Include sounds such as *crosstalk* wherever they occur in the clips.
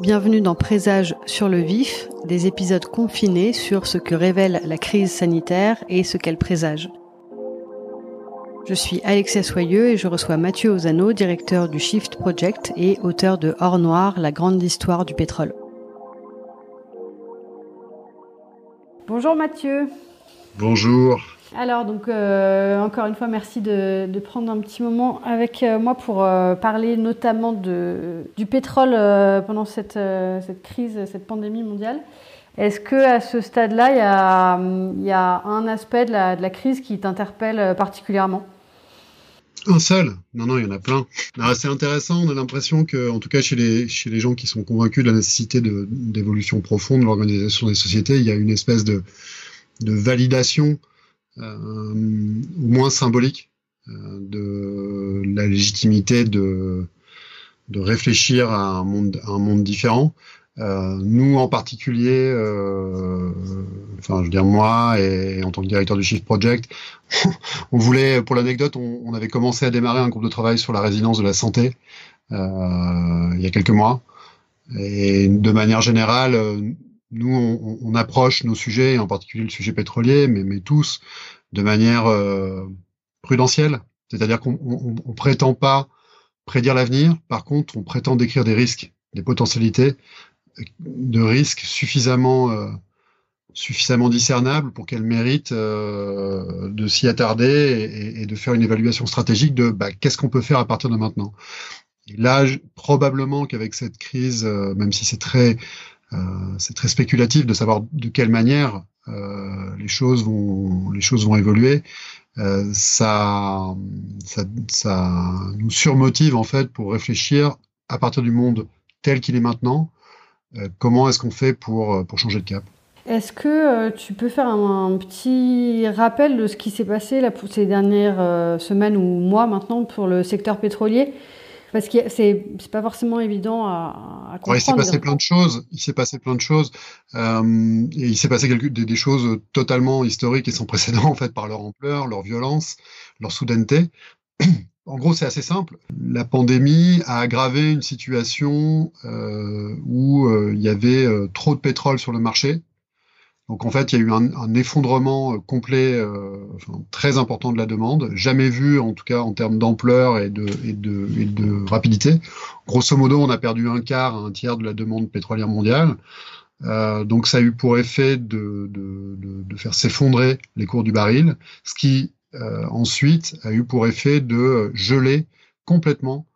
Bienvenue dans Présage sur le vif, des épisodes confinés sur ce que révèle la crise sanitaire et ce qu'elle présage. Je suis Alexia Soyeux et je reçois Mathieu Ozano, directeur du Shift Project et auteur de Or Noir, la grande histoire du pétrole. Bonjour Mathieu. Bonjour. Alors donc euh, encore une fois merci de, prendre un petit moment avec euh, moi pour euh, parler notamment du pétrole pendant cette, cette, crise, cette pandémie mondiale. Est-ce que à ce stade-là, il y y a un aspect de la, de la crise qui t'interpelle particulièrement? Un seul? Non, non, il y en a plein. C'est intéressant, on a l'impression que, en tout cas chez les, chez les gens qui sont convaincus de la nécessité d'évolution profonde de l'organisation des sociétés, il y a une espèce de, de validation euh, au moins symbolique euh, de la légitimité de, de réfléchir à un monde, un monde différent. Euh, nous en particulier, enfin je veux dire moi et, en tant que directeur du Shift Project, *laughs* on voulait, pour l'anecdote, on, on, avait commencé à démarrer un groupe de travail sur la résilience de la santé euh, il y a quelques mois. Et de manière générale, nous, on, on, approche nos sujets, en particulier le sujet pétrolier, mais, mais tous de manière euh, prudentielle. C'est-à-dire qu'on on, prétend pas prédire l'avenir, par contre, on prétend décrire des risques, des potentialités de risques suffisamment euh, suffisamment discernables pour qu'elles méritent euh, de s'y attarder et, et, de faire une évaluation stratégique de bah, qu'est-ce qu'on peut faire à partir de maintenant. Et là, probablement qu'avec cette crise, euh, même si c'est très euh, c'est très spéculatif de savoir de quelle manière euh, les choses vont les choses vont évoluer. Euh, ça, ça, ça nous surmotive en fait pour réfléchir à partir du monde tel qu'il est maintenant. comment est-ce qu'on fait pour pour changer de cap? Est-ce que tu peux faire un, petit rappel de ce qui s'est passé là, pour ces dernières semaines ou mois maintenant pour le secteur pétrolier? Parce que c'est pas forcément évident à, à comprendre. Ouais, il s'est passé plein de choses. Il s'est passé plein de choses. Euh, et il s'est passé quelque, des, des, choses totalement historiques et sans précédent en fait par leur ampleur, leur violence, leur soudaineté. En gros, c'est assez simple. La pandémie a aggravé une situation euh, où euh, il y avait trop de pétrole sur le marché donc en fait, il y a eu un, effondrement euh, complet, euh, très important de la demande, jamais vu en tout cas en termes d'ampleur et de, rapidité. Grosso modo, on a perdu un quart, un tiers de la demande pétrolière mondiale. Euh, donc ça a eu pour effet de, faire s'effondrer les cours du baril, ce qui ensuite a eu pour effet de geler complètement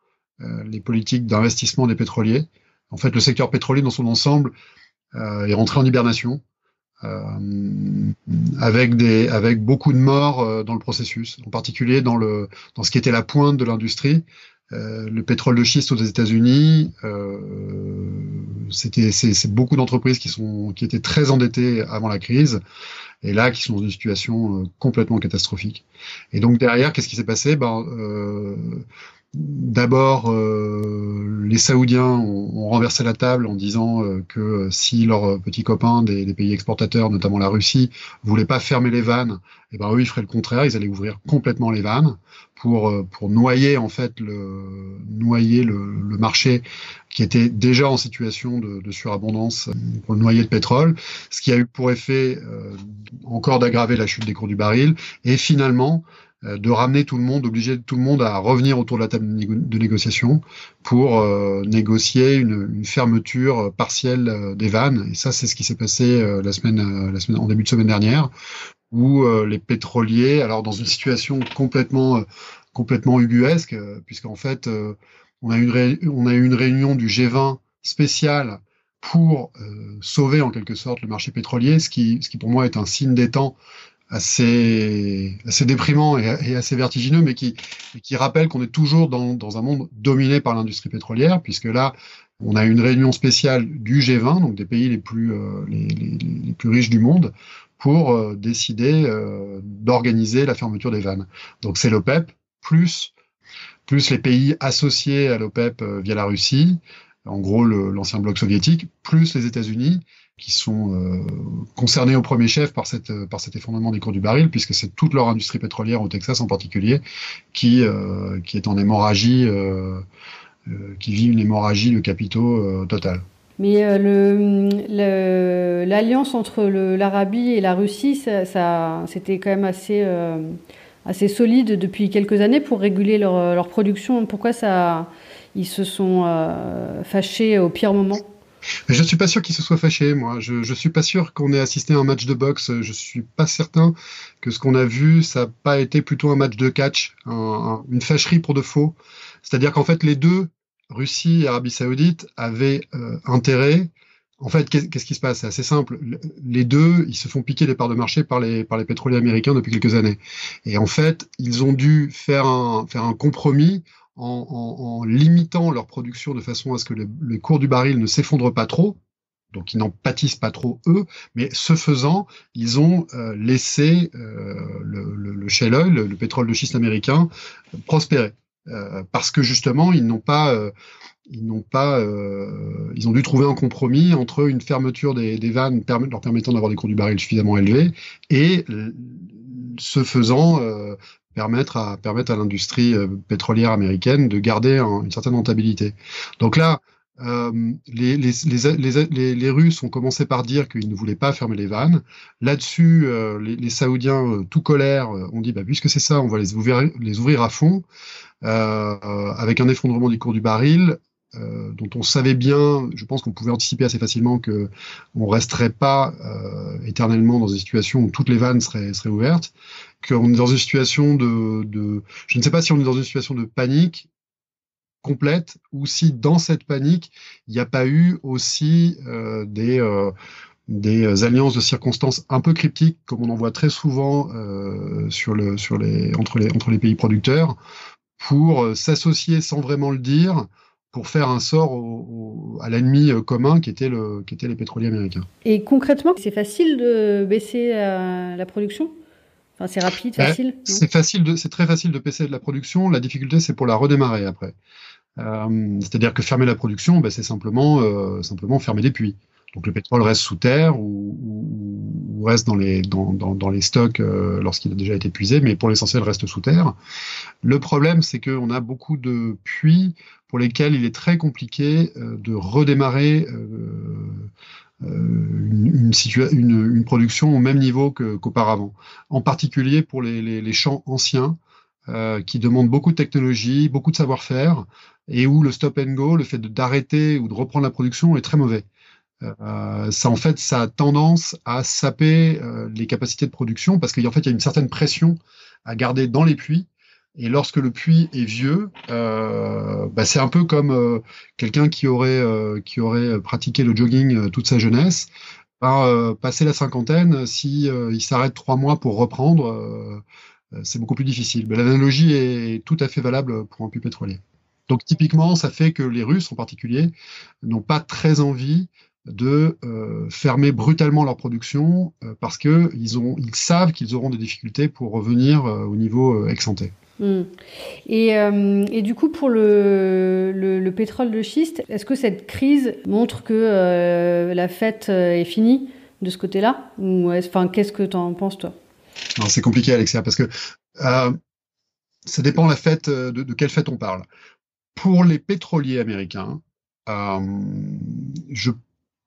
les politiques d'investissement des pétroliers. En fait, le secteur pétrolier dans son ensemble est rentré en hibernation. Euh, avec des avec beaucoup de morts euh, dans le processus, en particulier dans le dans ce qui était la pointe de l'industrie. Euh, le pétrole de schiste aux États-Unis, c'était c'est beaucoup d'entreprises qui sont qui étaient très endettées avant la crise et là qui sont dans une situation complètement catastrophique. Et donc derrière, qu'est-ce qui s'est passé? Ben D'abord, euh, les Saoudiens ont, renversé la table en disant euh, que si leurs petits copains des, pays exportateurs, notamment la Russie, voulaient pas fermer les vannes, et eh ben eux ils feraient le contraire, ils allaient ouvrir complètement les vannes pour euh, pour noyer en fait le noyer le, marché qui était déjà en situation de, surabondance pour le noyer de pétrole, ce qui a eu pour effet encore d'aggraver la chute des cours du baril. Et finalement euh, de ramener tout le monde, obliger tout le monde à revenir autour de la table de négociation pour euh, négocier une, fermeture partielle euh, des vannes. Et ça, c'est ce qui s'est passé la semaine, en début de semaine dernière, où les pétroliers, alors dans une situation complètement, complètement ubuesque, puisqu'en fait, on a une on a eu une réunion du G20 spéciale pour sauver en quelque sorte le marché pétrolier, ce qui, ce qui pour moi est un signe des temps assez, assez déprimant et, assez vertigineux, mais qui, qui rappelle qu'on est toujours dans, dans, un monde dominé par l'industrie pétrolière, puisque là, on a une réunion spéciale du G20, donc des pays les plus, euh, les, plus riches du monde, pour euh, décider euh, d'organiser la fermeture des vannes. Donc c'est l'OPEP, plus, plus les pays associés à l'OPEP via la Russie, en gros l'ancien bloc soviétique, plus les États-Unis, qui sont concernés au premier chef par, cette, par cet effondrement des cours du baril, puisque c'est toute leur industrie pétrolière au Texas en particulier qui, euh, qui est en hémorragie, euh, qui vit une hémorragie de capitaux totale. Mais l'alliance entre l'Arabie et la Russie, ça c'était quand même assez, assez solide depuis quelques années pour réguler leur, leur production. Pourquoi ça, ils se sont fâchés au pire moment? Je suis pas sûr qu'il se soit fâché, moi. Je ne suis pas sûr qu'on ait assisté à un match de boxe. Je suis pas certain que ce qu'on a vu, ça n'a pas été plutôt un match de catch, une fâcherie pour de faux. C'est-à-dire qu'en fait, les deux, Russie et Arabie Saoudite, avaient euh, intérêt. En fait, qu'est-ce qui se passe? C'est assez simple. Les deux, ils se font piquer les parts de marché par les, par les pétroliers américains depuis quelques années. Et en fait, ils ont dû faire un, faire un compromis en, limitant leur production de façon à ce que les cours du baril ne s'effondrent pas trop, donc ils n'en pâtissent pas trop eux, mais ce faisant, ils ont euh, laissé euh, le, le, shale oil, le, pétrole de schiste américain, prospérer, euh, parce que justement ils n'ont pas ils n'ont pas, ils ont dû trouver un compromis entre une fermeture des, des vannes leur permettant d'avoir des cours du baril suffisamment élevés et ce faisant permettre à permettre à l'industrie euh, pétrolière américaine de garder une certaine rentabilité. Donc là, euh, les, les, les, les, Russes ont commencé par dire qu'ils ne voulaient pas fermer les vannes. Là-dessus, euh, les, Saoudiens, euh, tout colère, ont dit bah, puisque c'est ça, on va les ouvrir, les ouvrir à fond. avec un effondrement du cours du baril, euh, dont on savait bien, je pense qu'on pouvait anticiper assez facilement que on resterait pas euh, éternellement dans une situation où toutes les vannes seraient, seraient ouvertes, qu'on est dans une situation de, de, je ne sais pas si on est dans une situation de panique complète ou si dans cette panique il n'y a pas eu aussi euh, des euh, des alliances de circonstances un peu cryptiques, comme on en voit très souvent euh, sur le, sur les, entre, les, entre les pays producteurs, pour s'associer sans vraiment le dire pour faire un sort à l'ennemi euh, commun qui était, le, qui était les pétroliers américains. Et concrètement, c'est facile de baisser la, production? Enfin, C'est rapide, facile C'est facile, c'est très facile de baisser de la production. La difficulté, c'est pour la redémarrer après. Euh, c'est-à-dire que fermer la production, ben, c'est simplement, euh, simplement fermer des puits. Donc le pétrole reste sous terre ou, reste dans les, stocks euh, lorsqu'il a déjà été puisé, mais pour l'essentiel reste sous terre. Le problème, c'est qu'on a beaucoup de puits pour lesquels il est très compliqué euh, de redémarrer euh, une, production au même niveau qu'auparavant. en particulier pour les champs anciens. qui demandent beaucoup de technologie, beaucoup de savoir-faire, et où le stop and go, le fait d'arrêter ou de reprendre la production est très mauvais. Euh, ça en fait ça a tendance à saper euh, les capacités de production parce qu'en fait il y a une certaine pression à garder dans les puits et lorsque le puits est vieux, euh, bah, c'est un peu comme euh, quelqu'un qui aurait qui aurait pratiqué le jogging toute sa jeunesse. Ben, passer la cinquantaine, si il s'arrête trois mois pour reprendre, c'est beaucoup plus difficile. Mais l'analogie est tout à fait valable pour un puits pétrolier. Donc typiquement, ça fait que les Russes en particulier n'ont pas très envie de euh, fermer brutalement leur production euh, parce que ils ont ils savent qu'ils auront des difficultés pour revenir euh, au niveau ex ante. Hmm. Et, et, du coup, pour le, le, pétrole de schiste, est-ce que cette crise montre que la fête est finie de ce côté-là? Ou enfin, qu'est-ce que tu en penses, toi? C'est compliqué, Alexia, parce que ça dépend la fête, de, de, quelle fête on parle. Pour les pétroliers américains, je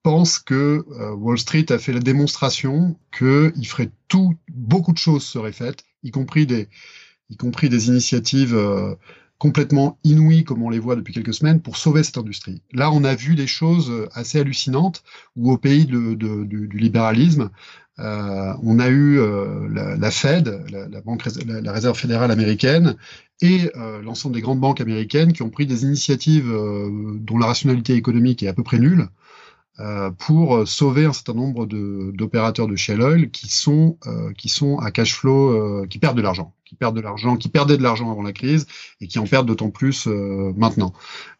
pense que euh, Wall Street a fait la démonstration qu'il ferait tout, beaucoup de choses seraient faites, y compris des, y compris des initiatives euh, complètement inouïes comme on les voit depuis quelques semaines pour sauver cette industrie. Là, on a vu des choses assez hallucinantes où au pays du, libéralisme, euh, on a eu euh, la, Fed, la, banque, la, Réserve fédérale américaine, et euh, l'ensemble des grandes banques américaines qui ont pris des initiatives dont la rationalité économique est à peu près nulle, euh, pour sauver un certain nombre d'opérateurs de, shale oil qui sont euh, qui sont à cash flow, euh, qui perdent de l'argent, qui perdent de l'argent, qui perdaient de l'argent avant la crise et qui en perdent d'autant plus maintenant.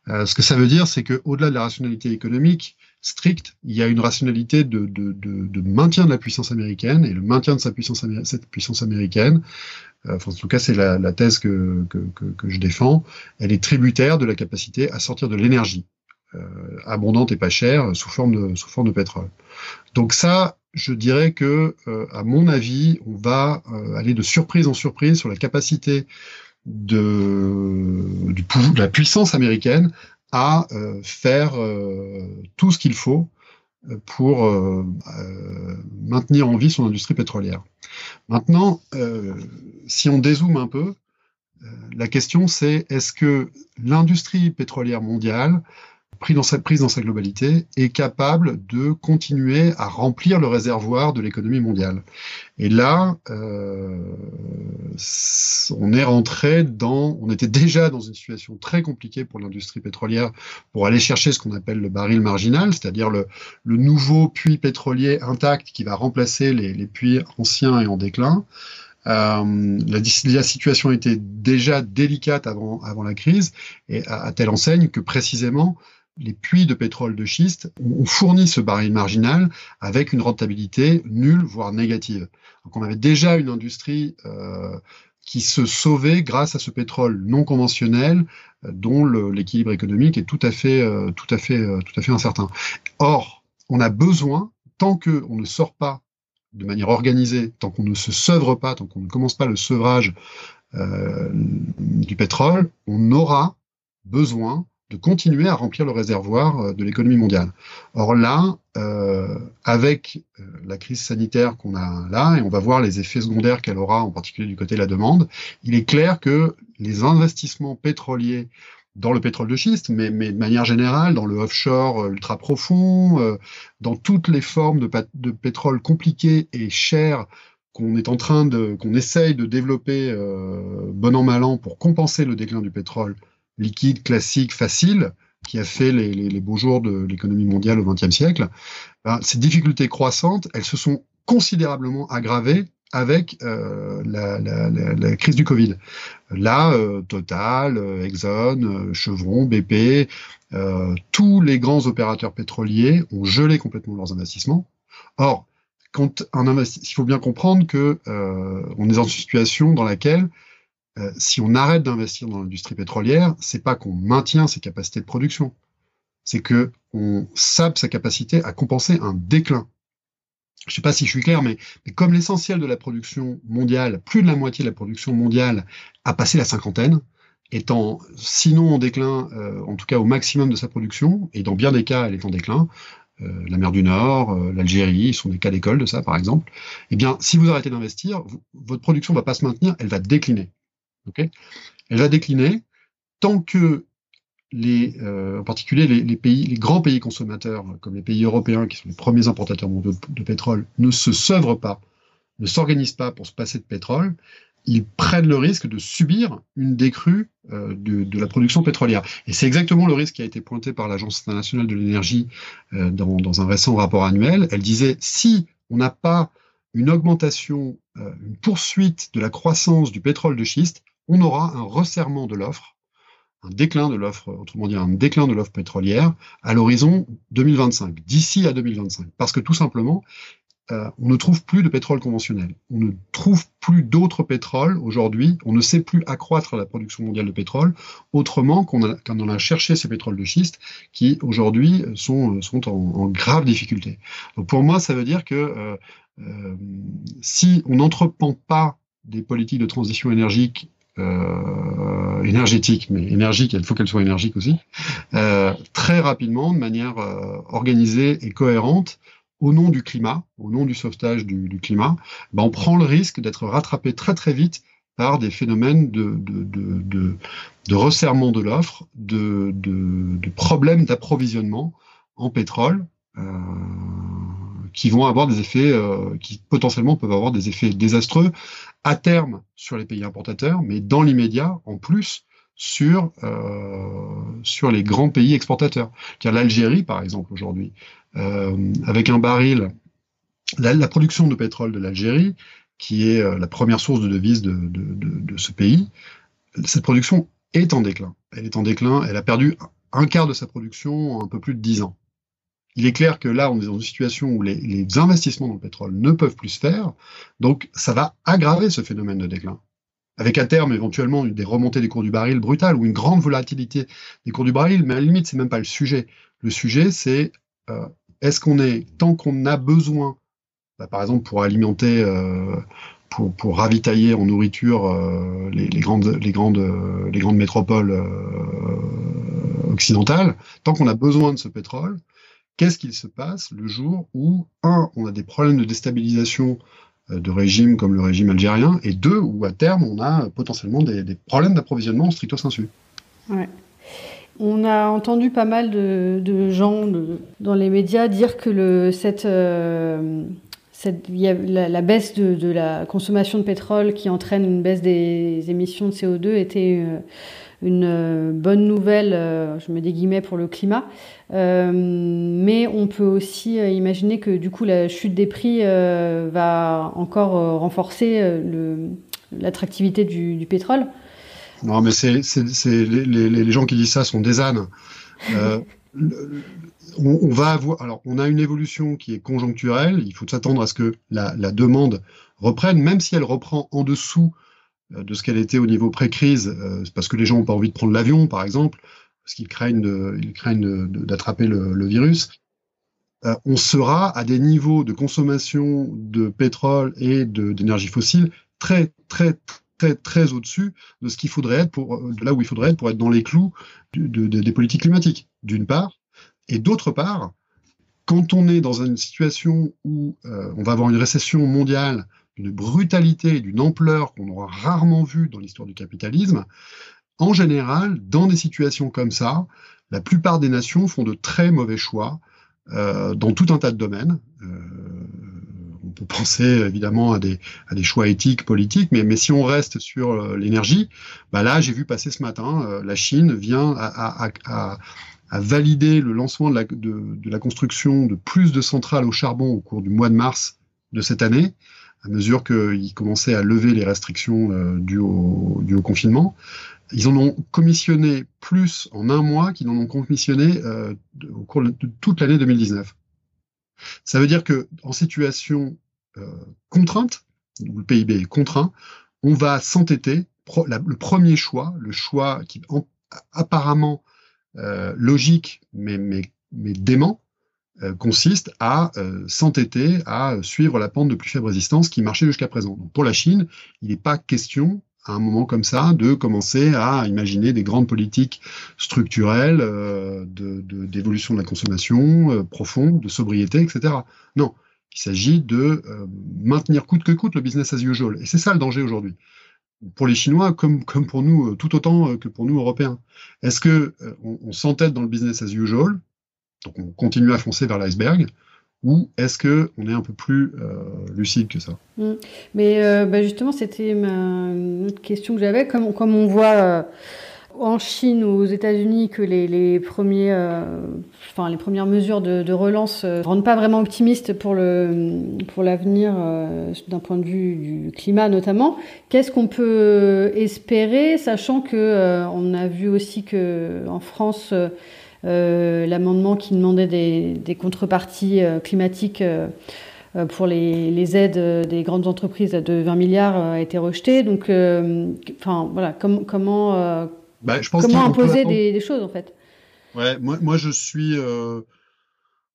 ce que ça veut dire, c'est que au-delà de la rationalité économique stricte, il y a une rationalité de, de, de, de, maintien de la puissance américaine et le maintien de sa puissance cette puissance américaine. Enfin, en tout cas, c'est la, la, thèse que, que, que je défends. Elle est tributaire de la capacité à sortir de l'énergie abondante et pas chère sous forme de, sous forme de pétrole. Donc ça, je dirais que, à mon avis, on va aller de surprise en surprise sur la capacité de, la puissance américaine à faire tout ce qu'il faut pour euh, euh, maintenir en vie son industrie pétrolière. Maintenant, euh, si on dézoome un peu, la question c'est est-ce que l'industrie pétrolière mondiale pris dans sa prise dans sa globalité, est capable de continuer à remplir le réservoir de l'économie mondiale. Et là, euh, on est rentré dans, on était déjà dans une situation très compliquée pour l'industrie pétrolière pour aller chercher ce qu'on appelle le baril marginal, c'est-à-dire le, nouveau puits pétrolier intact qui va remplacer les, puits anciens et en déclin. Euh, la, la, situation était déjà délicate avant, avant la crise, et à, à telle enseigne que précisément les puits de pétrole de schiste ont fourni ce baril marginal avec une rentabilité nulle, voire négative. Donc on avait déjà une industrie euh, qui se sauvait grâce à ce pétrole non conventionnel euh, dont l'équilibre économique est tout à fait, euh, tout à fait, euh, tout à fait incertain. Or, on a besoin, tant qu'on ne sort pas de manière organisée, tant qu'on ne se sevre pas, tant qu'on ne commence pas le sevrage du pétrole, on aura besoin de continuer à remplir le réservoir euh, de l'économie mondiale. Or là, euh, avec euh, la crise sanitaire qu'on a là, et on va voir les effets secondaires qu'elle aura, en particulier du côté de la demande, il est clair que les investissements pétroliers dans le pétrole de schiste, mais, de manière générale, dans le offshore ultra profond, dans toutes les formes de, de pétrole compliquées et chères qu'on est en train de, qu'on essaye de développer bon an mal an pour compenser le déclin du pétrole liquide, classique, facile, qui a fait les, les, les beaux jours de l'économie mondiale au XXe siècle, ben, ces difficultés croissantes, elles se sont considérablement aggravées avec euh, la, la, la, crise du Covid. Là, euh, Total, euh, Exxon, euh, Chevron, BP, euh, tous les grands opérateurs pétroliers ont gelé complètement leurs investissements. Or, quand un il faut bien comprendre que on est dans une situation dans laquelle euh, si on arrête d'investir dans l'industrie pétrolière, c'est pas qu'on maintient ses capacités de production, c'est que on sape sa capacité à compenser un déclin. Je sais pas si je suis clair, mais, comme l'essentiel de la production mondiale, plus de la moitié de la production mondiale a passé la cinquantaine, étant sinon en déclin, euh, en tout cas au maximum de sa production, et dans bien des cas, elle est en déclin. Euh, la mer du Nord, euh, l'Algérie, sont des cas d'école de ça, par exemple. Eh bien, si vous arrêtez d'investir, votre production va pas se maintenir, elle va décliner. Elle va décliner tant que les, euh, en particulier les, pays, les grands pays consommateurs, comme les pays européens, qui sont les premiers importateurs mondiaux de, pétrole, ne se sevrent pas, ne s'organisent pas pour se passer de pétrole, ils prennent le risque de subir une décrue euh, de, la production pétrolière. Et c'est exactement le risque qui a été pointé par l'Agence internationale de l'énergie euh, dans, un récent rapport annuel. Elle disait si on n'a pas une augmentation, une poursuite de la croissance du pétrole de schiste, on aura un resserrement de l'offre, un déclin de l'offre, autrement dit un déclin de l'offre pétrolière à l'horizon 2025, d'ici à 2025. Parce que tout simplement, euh, on ne trouve plus de pétrole conventionnel. On ne trouve plus d'autres pétroles aujourd'hui. On ne sait plus accroître la production mondiale de pétrole autrement qu'on on a cherché ces pétroles de schiste qui aujourd'hui sont, sont en, grave difficulté. Donc pour moi, ça veut dire que euh, euh, si on n'entreprend pas des politiques de transition énergique euh, énergétique, mais énergique, il faut qu'elle soit énergique aussi, euh, très rapidement, de manière euh, organisée et cohérente, au nom du climat, au nom du sauvetage du, du climat, ben on prend le risque d'être rattrapé très très vite par des phénomènes de, de, de, de, de resserrement de l'offre, de, de, de problèmes d'approvisionnement en pétrole, euh, qui vont avoir des effets, euh, qui potentiellement peuvent avoir des effets désastreux à terme sur les pays importateurs, mais dans l'immédiat, en plus, sur, euh, sur les grands pays exportateurs. L'Algérie, par exemple, aujourd'hui, euh, avec un baril, la, la, production de pétrole de l'Algérie, qui est euh, la première source de devises de, de, de, de, ce pays, cette production est en déclin. Elle est en déclin, elle a perdu un quart de sa production en un peu plus de dix ans il est clair que là, on est dans une situation où les, investissements dans le pétrole ne peuvent plus se faire, donc ça va aggraver ce phénomène de déclin. avec à terme éventuellement des remontées des cours du baril brutales ou une grande volatilité des cours du baril, mais à la limite, c'est même pas le sujet. Le sujet, c'est euh, est-ce qu'on est, tant qu'on a besoin, bah, par exemple pour alimenter, euh, pour, ravitailler en nourriture euh, les grandes métropoles occidentales, tant qu'on a besoin de ce pétrole, qu'est-ce qu'il se passe le jour où, un, on a des problèmes de déstabilisation euh, de régimes comme le régime algérien, et deux, où à terme, on a potentiellement des, problèmes d'approvisionnement stricto sensu. On a entendu pas mal de, gens dans les médias dire que le, cette, euh, cette la, baisse de, la consommation de pétrole qui entraîne une baisse des émissions de CO2 était euh, une bonne nouvelle, je me guillemets, pour le climat. Euh, mais on peut aussi euh, imaginer que du coup la chute des prix euh, va encore renforcer l'attractivité du, pétrole. Non, mais c'est les, gens qui disent ça sont des ânes. on, va avoir, alors, on a une évolution qui est conjoncturelle. Il faut s'attendre à ce que la, demande reprenne, même si elle reprend en dessous de ce qu'elle était au niveau pré-crise, parce que les gens n'ont pas envie de prendre l'avion, par exemple parce qu'ils craignent, ils craignent d'attraper le, virus, euh, on sera à des niveaux de consommation de pétrole et d'énergie fossile très, très, très, très au-dessus de ce qu'il faudrait être pour, de là où il faudrait être pour être dans les clous des politiques climatiques, d'une part. Et d'autre part, quand on est dans une situation où euh, on va avoir une récession mondiale d'une brutalité, d'une ampleur qu'on aura rarement vue dans l'histoire du capitalisme, en général, dans des situations comme ça, la plupart des nations font de très mauvais choix euh, dans tout un tas de domaines. Euh, on peut penser évidemment à des, à des choix éthiques, politiques, mais, mais si on reste sur euh, l'énergie, bah là, j'ai vu passer ce matin, euh, la Chine vient à, à, à, à, valider le lancement de la, de, de la construction de plus de centrales au charbon au cours du mois de mars de cette année à mesure qu'ils commençaient à lever les restrictions euh, dues, au, confinement. Ils en ont commissionné plus en un mois qu'ils en ont commissionné euh, au cours de toute l'année 2019. Ça veut dire que en situation euh, contrainte, où le PIB est contraint, on va s'entêter. le premier choix, le choix qui apparemment euh, logique mais, dément, consiste à euh, s'entêter à suivre la pente de plus faible résistance qui marchait jusqu'à présent. Pour la Chine, il n'est pas question à un moment comme ça de commencer à imaginer des grandes politiques structurelles euh, d'évolution de, la consommation euh, profonde, de sobriété, etc. Non, il s'agit de euh, maintenir coûte que coûte le business as usual. Et c'est ça le danger aujourd'hui. Pour les Chinois, comme, comme pour nous, tout autant que pour nous, Européens. Est-ce que on s'entête dans le business as usual, donc on continue à foncer vers l'iceberg, ou est-ce que on est un peu plus euh, lucide que ça? Mm. Mais euh, bah justement, c'était une autre question que j'avais. Comme, on voit euh, en Chine ou aux États-Unis que les, premières mesures de, relance ne rendent pas vraiment optimistes pour pour l'avenir d'un point de vue du climat notamment. Qu'est-ce qu'on peut espérer, sachant que on a vu aussi que en France l'amendement qui demandait des, contreparties euh, climatiques euh, pour les, aides des grandes entreprises de 20 milliards a été rejeté. Donc, enfin, voilà, comment, bah, comment imposer des, choses en fait? Ouais, moi, moi je suis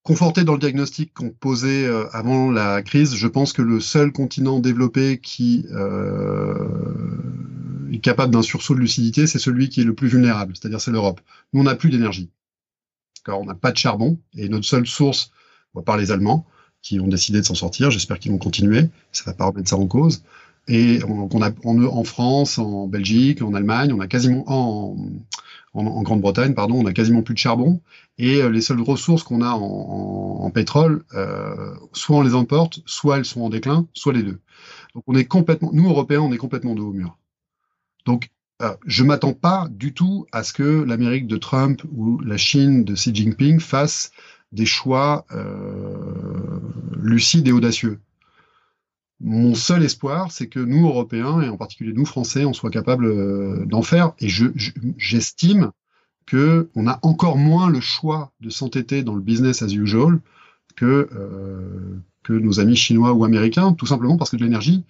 conforté dans le diagnostic qu'on posait avant la crise. Je pense que le seul continent développé qui est capable d'un sursaut de lucidité, c'est celui qui est le plus vulnérable, c'est-à-dire c'est l'Europe. Nous, on n'a plus d'énergie on n'a pas de charbon et notre seule source, on va par les Allemands qui ont décidé de s'en sortir. J'espère qu'ils vont continuer. Ça va pas remettre ça en cause. Et on, a en, France, en Belgique, en Allemagne, on a quasiment en, en Grande-Bretagne, pardon, on a quasiment plus de charbon. Et euh, les seules ressources qu'on a en, pétrole, euh, soit on les importe, soit elles sont en déclin, soit les deux. Donc on est complètement, nous Européens, on est complètement de haut mur. Donc euh, je m'attends pas du tout à ce que l'Amérique de Trump ou la Chine de Xi Jinping fassent des choix euh, lucides et audacieux. Mon seul espoir, c'est que nous, Européens, et en particulier nous, Français, on soit capables euh, d'en faire. Et j'estime que on a encore moins le choix de s'entêter dans le business as usual que, que nos amis chinois ou américains, tout simplement parce que de l'énergie,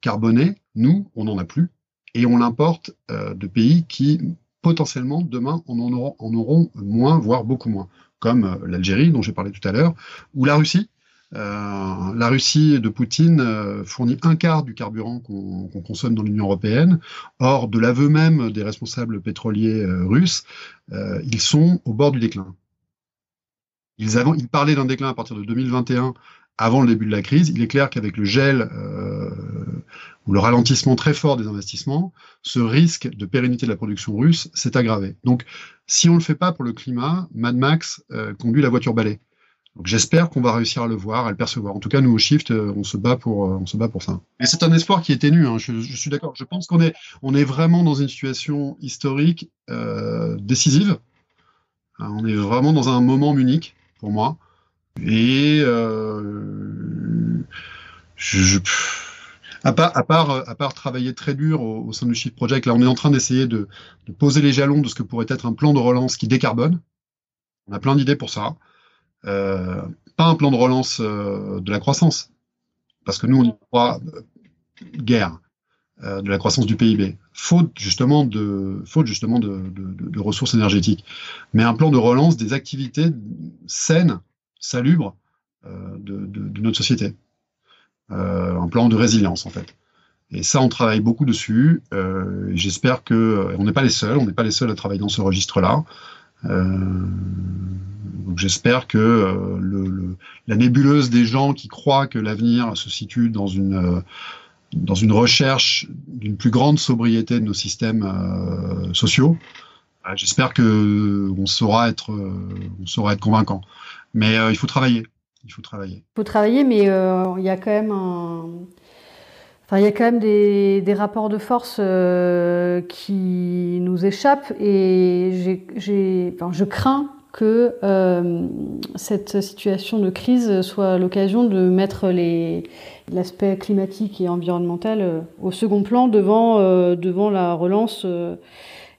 carboné, nous, on n'en a plus, et on l'importe euh, de pays qui potentiellement demain en, en, auront, en auront moins, voire beaucoup moins, comme euh, l'Algérie dont j'ai parlé tout à l'heure, ou la Russie. Euh, la Russie de Poutine fournit un quart du carburant qu'on qu consomme dans l'Union européenne. Or, de l'aveu même des responsables pétroliers russes, ils sont au bord du déclin. Ils, ils parlaient d'un déclin à partir de 2021 avant le début de la crise. Il est clair qu'avec le gel ou le ralentissement très fort des investissements, ce risque de pérennité de la production russe s'est aggravé. Donc, si on ne le fait pas pour le climat, Mad Max euh, conduit la voiture balai. Donc j'espère qu'on va réussir à le voir, à le percevoir. En tout cas, nous au Shift, euh, on se bat pour, on se bat pour ça. Et c'est un espoir qui est ténu. Hein. Je, suis d'accord. Je pense qu'on est, on est vraiment dans une situation historique euh, décisive. On est vraiment dans un moment unique pour moi. Et euh, je, je, à, part, à, part, travailler très dur au, sein du Shift Project, là on est en train d'essayer de, poser les jalons de ce que pourrait être un plan de relance qui décarbone. On a plein d'idées pour ça. Euh, pas un plan de relance euh, de la croissance, parce que nous on y croit euh, guère euh, de la croissance du PIB, faute justement de faute justement de, ressources énergétiques, mais un plan de relance des activités saines salubre euh, de, de, de, notre société. Euh, un plan de résilience, en fait. Et ça, on travaille beaucoup dessus. Euh, J'espère que euh, on n'est pas les seuls, on n'est pas les seuls à travailler dans ce registre-là. Euh, j'espère que euh, le, le, la nébuleuse des gens qui croient que l'avenir se situe dans une dans une recherche d'une plus grande sobriété de nos systèmes sociaux, j'espère que on saura être on saura être convaincant. Mais il faut travailler. Il faut travailler. Il faut travailler, mais euh, il y a quand même un. Enfin, il y a quand même des, des rapports de force euh, qui nous échappent et enfin, je crains que euh, cette situation de crise soit l'occasion de mettre l'aspect climatique et environnemental au second plan devant, devant la relance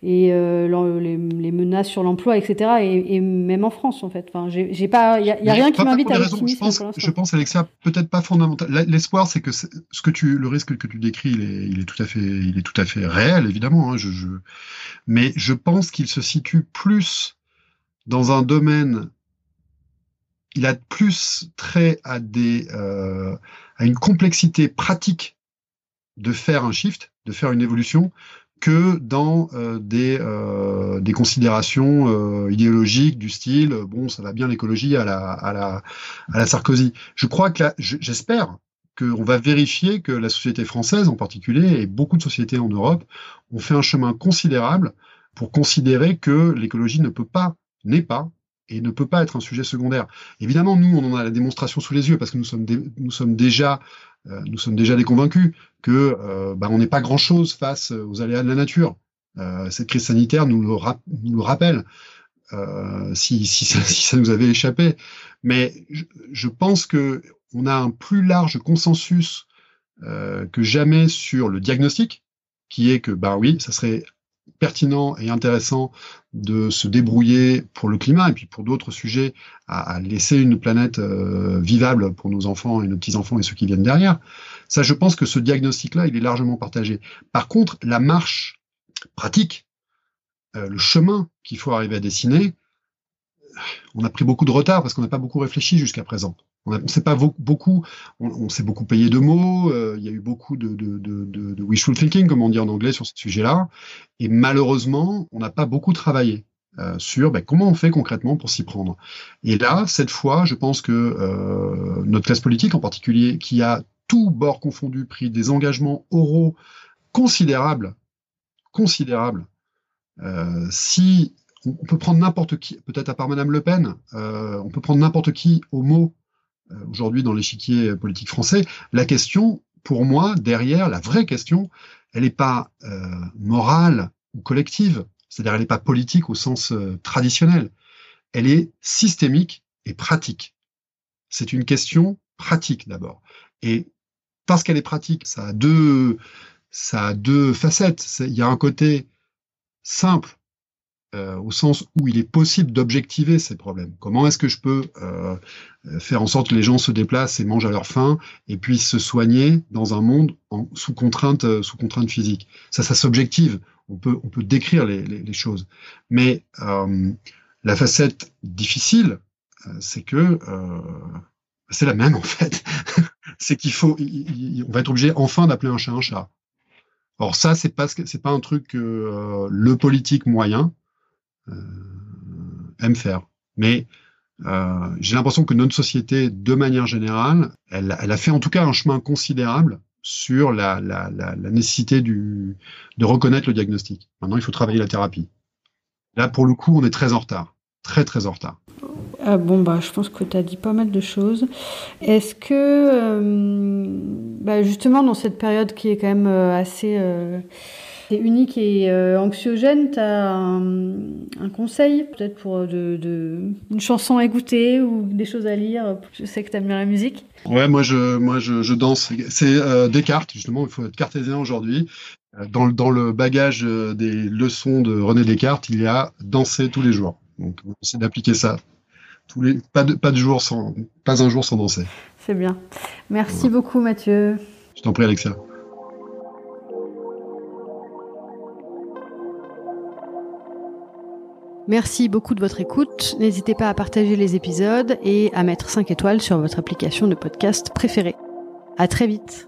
et euh, les, les, menaces sur l'emploi, etc. Et, et, même en France, en fait. Enfin, j'ai pas, il y a, y a rien qui m'invite à l'optimisme. Je pense, je pense, Alexia, peut-être pas fondamental. L'espoir, c'est que ce que tu, le risque que tu décris, il est, il est tout à fait, il est tout à fait réel, évidemment. Hein, je, je... Mais je pense qu'il se situe plus dans un domaine. Il a plus trait à des, euh, à une complexité pratique de faire un shift, de faire une évolution, que dans euh, des, euh, des considérations euh, idéologiques du style bon ça va bien l'écologie à la, à, la, à la Sarkozy. Je crois que j'espère qu'on va vérifier que la société française en particulier et beaucoup de sociétés en Europe ont fait un chemin considérable pour considérer que l'écologie ne peut pas, n'est pas et ne peut pas être un sujet secondaire. Évidemment, nous, on en a la démonstration sous les yeux parce que nous sommes, déjà euh, nous sommes déjà des convaincus que euh, bah, on n'est pas grand-chose face aux aléas de la nature. Euh, cette crise sanitaire nous le, rappelle. Euh, *laughs* si, ça, nous avait échappé. Mais je, pense que on a un plus large consensus euh, que jamais sur le diagnostic, qui est que, bah oui, ça serait pertinent et intéressant de se débrouiller pour le climat et puis pour d'autres sujets à, laisser une planète euh, vivable pour nos enfants et nos petits-enfants et ceux qui viennent derrière. Ça, je pense que ce diagnostic-là, il est largement partagé. Par contre, la marche pratique, euh, le chemin qu'il faut arriver à dessiner, on a pris beaucoup de retard parce qu'on n'a pas beaucoup réfléchi jusqu'à présent. On s'est pas beaucoup, on, s'est beaucoup payé de mots. Euh, il y a eu beaucoup de, wishful thinking, comme on dit en anglais, sur ce sujet-là. Et malheureusement, on n'a pas beaucoup travaillé euh, sur ben, comment on fait concrètement pour s'y prendre. Et là, cette fois, je pense que euh, notre classe politique en particulier, qui a tout bord confondu pris des engagements oraux considérables, considérables. Si on peut prendre n'importe qui, peut-être à part Madame Le Pen, euh, on peut prendre n'importe qui au mot euh, aujourd'hui dans l'échiquier politique français. La question, pour moi, derrière, la vraie question, elle n'est pas euh, morale ou collective, c'est-à-dire elle n'est pas politique au sens traditionnel, elle est systémique et pratique. C'est une question pratique d'abord. Et parce qu'elle est pratique, ça a deux, ça a deux facettes. Il y a un côté simple euh, au sens où il est possible d'objectiver ces problèmes. Comment est-ce que je peux euh, faire en sorte que les gens se déplacent et mangent à leur faim et puissent se soigner dans un monde en, sous contrainte, euh, sous contrainte physique? Ça, ça s'objective. On peut, on peut décrire les, les, choses. Mais euh, la facette difficile, euh, c'est que c'est la même en fait. *laughs* c'est qu'il faut, on va être obligé enfin d'appeler un chat un chat. Or ça, c'est pas c'est pas un truc que le politique moyen euh, aime faire. Mais euh, j'ai l'impression que notre société, de manière générale, elle, a fait en tout cas un chemin considérable sur la, nécessité de reconnaître le diagnostic. Maintenant, il faut travailler la thérapie. Là, pour le coup, on est très en retard, très très en retard. Ah bon, bah, je pense que tu as dit pas mal de choses. Est-ce que, euh, bah, justement, dans cette période qui est quand même assez unique et euh, anxiogène, tu as un, un conseil peut-être pour de, de, une chanson à écouter ou des choses à lire? Je sais que tu aimes bien la musique. Ouais, moi je, moi je, je danse. C'est euh, Descartes, justement, il faut être cartésien aujourd'hui. Dans, dans le bagage des leçons de René Descartes, il y a danser tous les jours. Donc, on essaie d'appliquer ça tous les, pas, de, pas, de jour sans, pas un jour sans danser. C'est bien. Merci beaucoup, Mathieu. Je t'en prie, Alexia. Merci beaucoup de votre écoute. N'hésitez pas à partager les épisodes et à mettre 5 étoiles sur votre application de podcast préférée. À très vite.